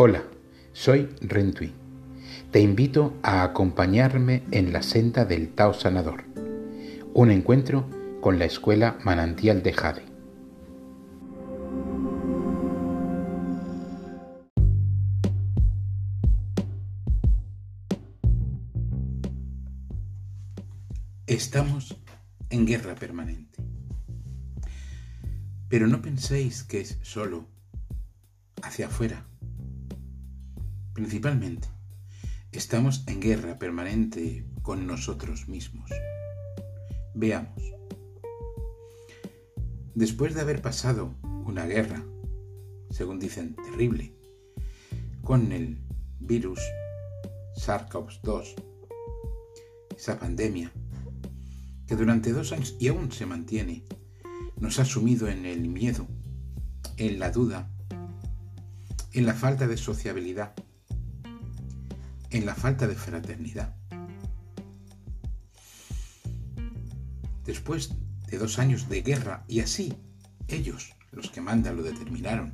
Hola, soy Rentui. Te invito a acompañarme en la senda del Tao Sanador, un encuentro con la escuela Manantial de Jade. Estamos en guerra permanente. Pero no penséis que es solo hacia afuera Principalmente, estamos en guerra permanente con nosotros mismos. Veamos. Después de haber pasado una guerra, según dicen, terrible, con el virus SARS-CoV-2, esa pandemia, que durante dos años y aún se mantiene, nos ha sumido en el miedo, en la duda, en la falta de sociabilidad, en la falta de fraternidad. Después de dos años de guerra, y así ellos, los que mandan, lo determinaron,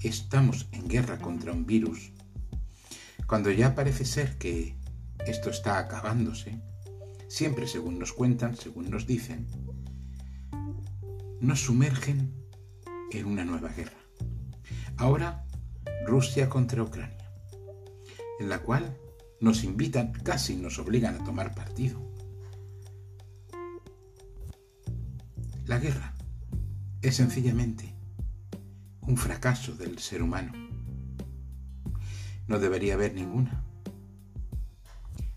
estamos en guerra contra un virus, cuando ya parece ser que esto está acabándose, siempre según nos cuentan, según nos dicen, nos sumergen en una nueva guerra. Ahora Rusia contra Ucrania en la cual nos invitan, casi nos obligan a tomar partido. La guerra es sencillamente un fracaso del ser humano. No debería haber ninguna.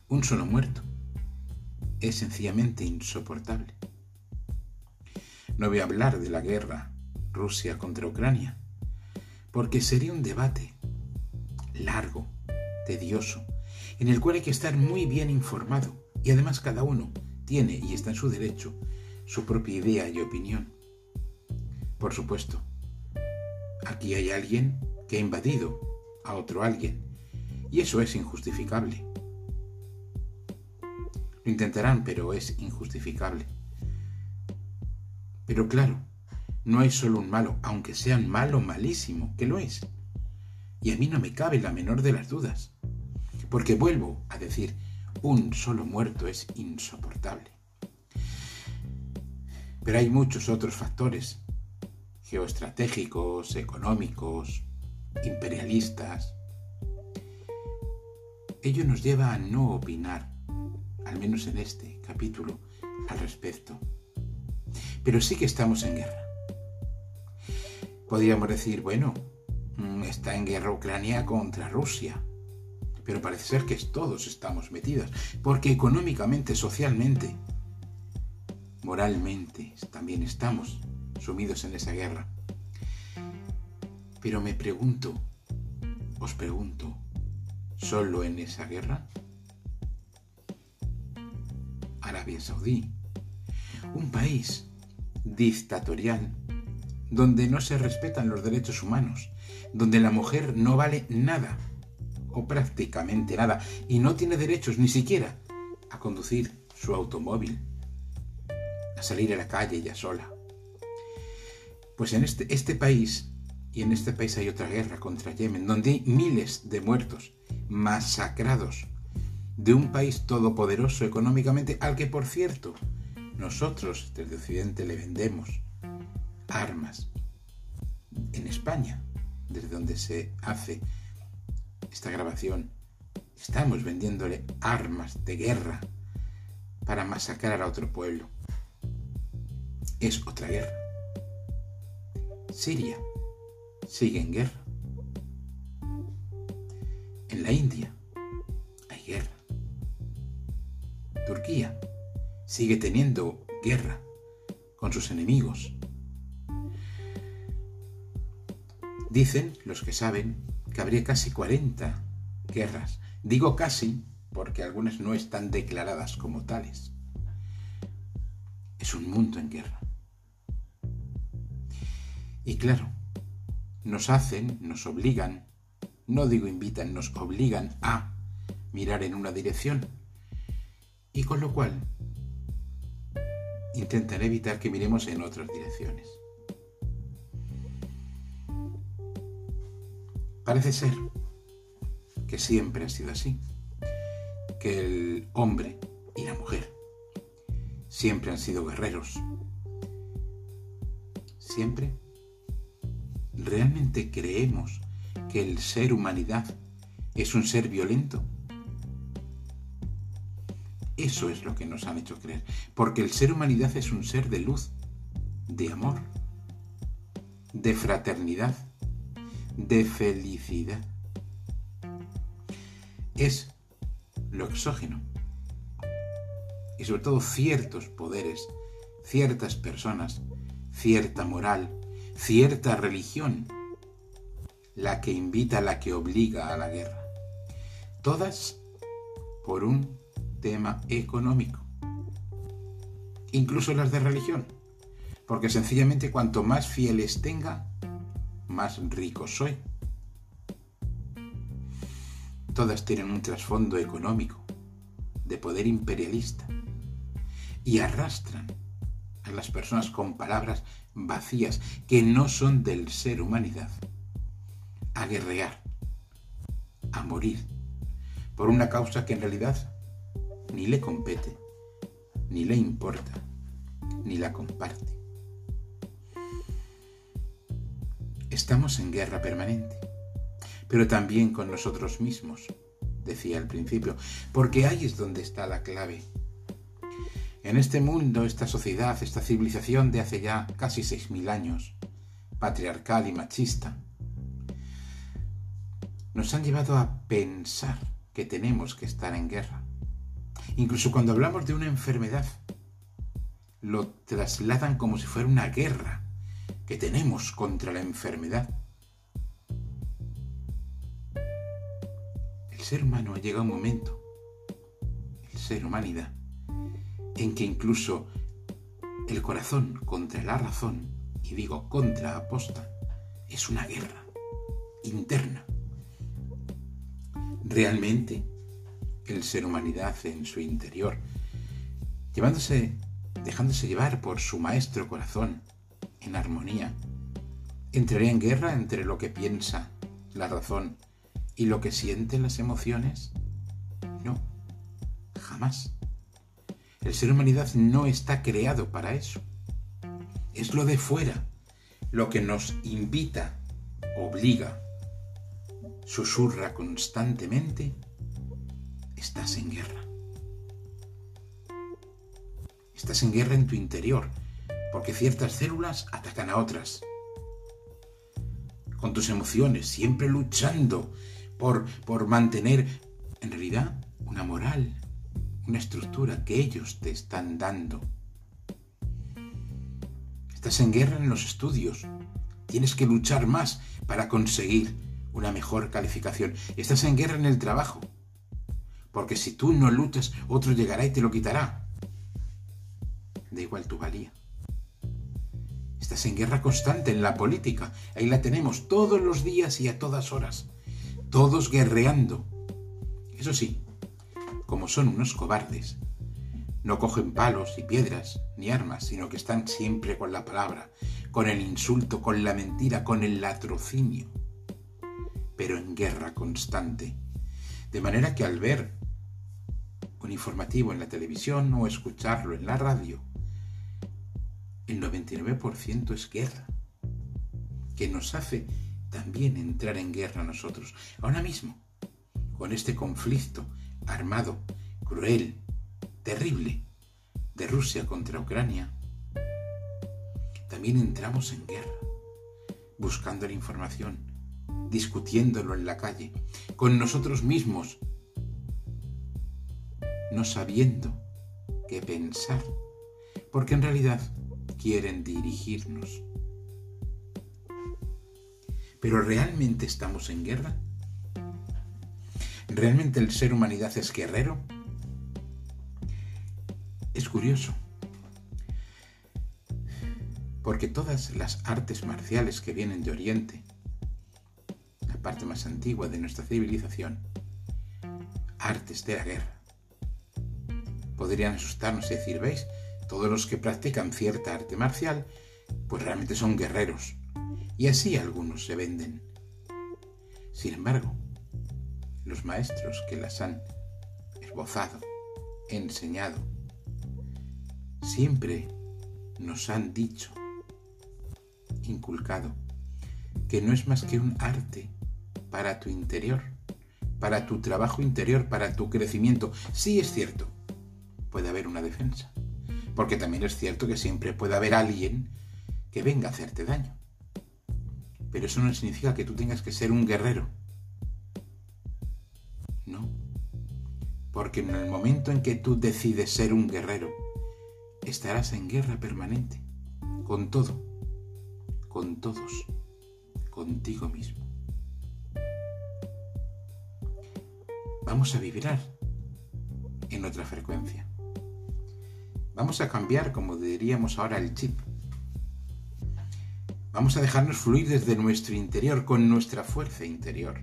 Un solo muerto es sencillamente insoportable. No voy a hablar de la guerra Rusia contra Ucrania, porque sería un debate largo, tedioso, en el cual hay que estar muy bien informado y además cada uno tiene y está en su derecho su propia idea y opinión. Por supuesto, aquí hay alguien que ha invadido a otro alguien y eso es injustificable. Lo intentarán, pero es injustificable. Pero claro, no hay solo un malo, aunque sea un malo malísimo, que lo es. Y a mí no me cabe la menor de las dudas porque vuelvo a decir, un solo muerto es insoportable. Pero hay muchos otros factores, geoestratégicos, económicos, imperialistas. Ello nos lleva a no opinar, al menos en este capítulo, al respecto. Pero sí que estamos en guerra. Podríamos decir, bueno, mm, está en guerra Ucrania contra Rusia pero parece ser que todos estamos metidos, porque económicamente, socialmente, moralmente también estamos sumidos en esa guerra. Pero me pregunto, os pregunto, ¿solo en esa guerra? Arabia Saudí, un país dictatorial donde no se respetan los derechos humanos, donde la mujer no vale nada o prácticamente nada y no tiene derechos ni siquiera a conducir su automóvil, a salir a la calle ya sola. Pues en este, este país, y en este país hay otra guerra contra Yemen, donde hay miles de muertos, masacrados, de un país todopoderoso económicamente, al que por cierto, nosotros desde Occidente le vendemos armas. En España, desde donde se hace esta grabación, estamos vendiéndole armas de guerra para masacrar a otro pueblo. Es otra guerra. Siria sigue en guerra. En la India hay guerra. Turquía sigue teniendo guerra con sus enemigos. Dicen los que saben que habría casi 40 guerras. Digo casi porque algunas no están declaradas como tales. Es un mundo en guerra. Y claro, nos hacen, nos obligan, no digo invitan, nos obligan a mirar en una dirección. Y con lo cual intentan evitar que miremos en otras direcciones. Parece ser que siempre ha sido así, que el hombre y la mujer siempre han sido guerreros. Siempre. ¿Realmente creemos que el ser humanidad es un ser violento? Eso es lo que nos han hecho creer, porque el ser humanidad es un ser de luz, de amor, de fraternidad, de felicidad. Es lo exógeno. Y sobre todo ciertos poderes, ciertas personas, cierta moral, cierta religión, la que invita, la que obliga a la guerra. Todas por un tema económico. Incluso las de religión. Porque sencillamente cuanto más fieles tenga, más rico soy. Todas tienen un trasfondo económico, de poder imperialista, y arrastran a las personas con palabras vacías que no son del ser humanidad a guerrear, a morir, por una causa que en realidad ni le compete, ni le importa, ni la comparte. Estamos en guerra permanente, pero también con nosotros mismos, decía al principio, porque ahí es donde está la clave. En este mundo, esta sociedad, esta civilización de hace ya casi seis mil años, patriarcal y machista, nos han llevado a pensar que tenemos que estar en guerra. Incluso cuando hablamos de una enfermedad, lo trasladan como si fuera una guerra que tenemos contra la enfermedad. El ser humano llega a un momento, el ser humanidad, en que incluso el corazón contra la razón, y digo contra aposta, es una guerra interna. Realmente el ser humanidad en su interior, llevándose, dejándose llevar por su maestro corazón en armonía. ¿Entraría en guerra entre lo que piensa la razón y lo que sienten las emociones? No, jamás. El ser humanidad no está creado para eso. Es lo de fuera, lo que nos invita, obliga, susurra constantemente estás en guerra. Estás en guerra en tu interior, porque ciertas células atacan a otras. Con tus emociones, siempre luchando por, por mantener, en realidad, una moral, una estructura que ellos te están dando. Estás en guerra en los estudios. Tienes que luchar más para conseguir una mejor calificación. Estás en guerra en el trabajo porque si tú no luchas, otro llegará y te lo quitará. Da igual tu valía. Estás en guerra constante en la política. Ahí la tenemos todos los días y a todas horas. Todos guerreando. Eso sí, como son unos cobardes, no cogen palos y piedras ni armas, sino que están siempre con la palabra, con el insulto, con la mentira, con el latrocinio, pero en guerra constante. De manera que al ver un informativo en la televisión o escucharlo en la radio, el 99% es guerra, que nos hace también entrar en guerra nosotros. Ahora mismo, con este conflicto armado, cruel, terrible, de Rusia contra Ucrania, también entramos en guerra, buscando la información, discutiéndolo en la calle, con nosotros mismos, no sabiendo qué pensar, porque en realidad quieren dirigirnos. Pero ¿realmente estamos en guerra? ¿Realmente el ser humanidad es guerrero? Es curioso, porque todas las artes marciales que vienen de Oriente, la parte más antigua de nuestra civilización, artes de la guerra, podrían asustarnos y decir, ¿veis? Todos los que practican cierta arte marcial, pues realmente son guerreros. Y así algunos se venden. Sin embargo, los maestros que las han esbozado, enseñado, siempre nos han dicho, inculcado, que no es más que un arte para tu interior, para tu trabajo interior, para tu crecimiento. Sí es cierto, puede haber una defensa, porque también es cierto que siempre puede haber alguien que venga a hacerte daño. Pero eso no significa que tú tengas que ser un guerrero. No. Porque en el momento en que tú decides ser un guerrero, estarás en guerra permanente, con todo, con todos, contigo mismo. Vamos a vibrar en otra frecuencia. Vamos a cambiar, como diríamos ahora, el chip. Vamos a dejarnos fluir desde nuestro interior, con nuestra fuerza interior.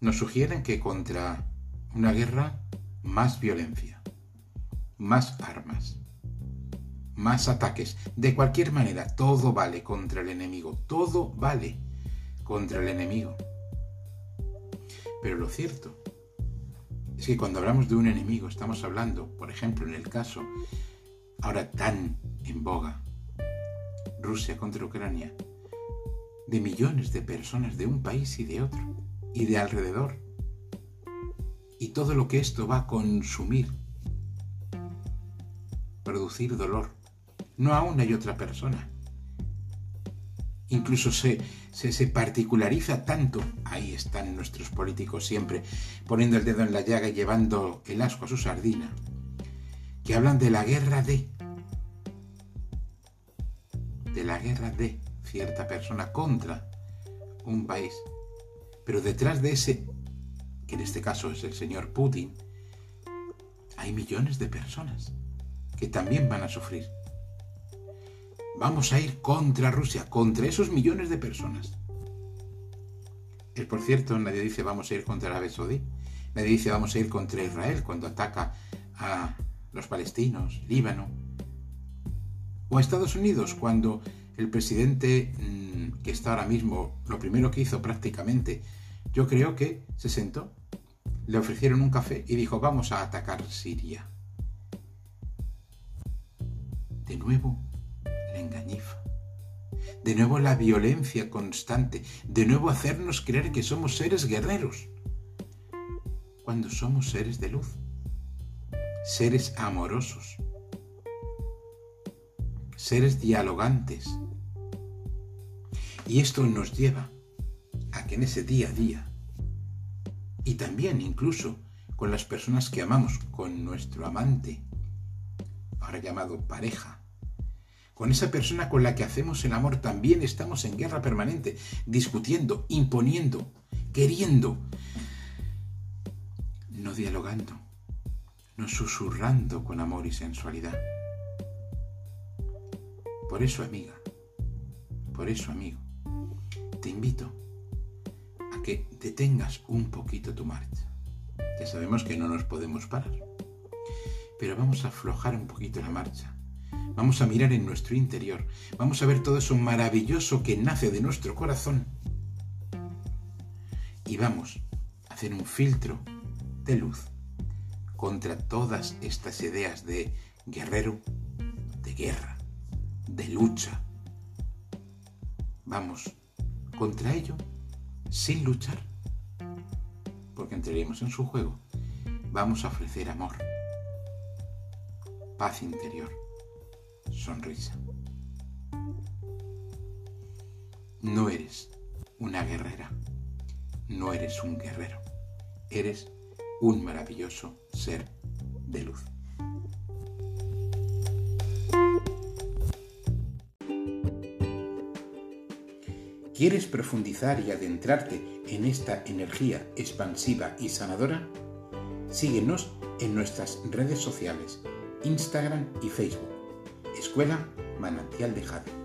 Nos sugieren que contra una guerra, más violencia, más armas, más ataques. De cualquier manera, todo vale contra el enemigo, todo vale contra el enemigo. Pero lo cierto es que cuando hablamos de un enemigo estamos hablando, por ejemplo, en el caso ahora tan en boga, Rusia contra Ucrania, de millones de personas de un país y de otro, y de alrededor. Y todo lo que esto va a consumir, producir dolor, no a una y otra persona. Incluso se, se, se, particulariza tanto, ahí están nuestros políticos siempre poniendo el dedo en la llaga y llevando el asco a su sardina, que hablan de la guerra de, de la guerra de cierta persona contra un país. Pero detrás de ese, que en este caso es el señor Putin, hay millones de personas que también van a sufrir. Vamos a ir contra Rusia, contra esos millones de personas. Y por cierto, nadie dice vamos a ir contra Arabia Saudí. Nadie dice vamos a ir contra Israel cuando ataca a los palestinos, Líbano. O a Estados Unidos cuando el presidente mm, que está ahora mismo, lo primero que hizo prácticamente, yo creo que se sentó, le ofrecieron un café y dijo vamos a atacar Siria. De nuevo De nuevo la violencia constante, de nuevo hacernos creer que somos seres guerreros, cuando somos seres de luz, seres amorosos, seres dialogantes. Y esto nos lleva a que en ese día a día, y también incluso con las personas que amamos, con nuestro amante, ahora llamado pareja, con esa persona con la que hacemos el amor también estamos en guerra permanente, discutiendo, imponiendo, queriendo, no dialogando, no susurrando con amor y sensualidad. Por eso, amiga, por eso, amigo, te invito a que detengas un poquito tu marcha. Ya sabemos que no nos podemos parar, pero vamos a aflojar un poquito la marcha Vamos a mirar en nuestro interior. Vamos a ver todo eso maravilloso que nace de nuestro corazón. Y vamos a hacer un filtro de luz contra todas estas ideas de guerrero, de guerra, de lucha. Vamos contra ello sin luchar, porque entraremos en su juego. Vamos a ofrecer amor, paz interior sonrisa. No eres una guerrera, no eres un guerrero, eres un maravilloso ser de luz. ¿Quieres profundizar y adentrarte en esta energía expansiva y sanadora? Síguenos en nuestras redes sociales, Instagram y Facebook Escuela Manantial de Jade.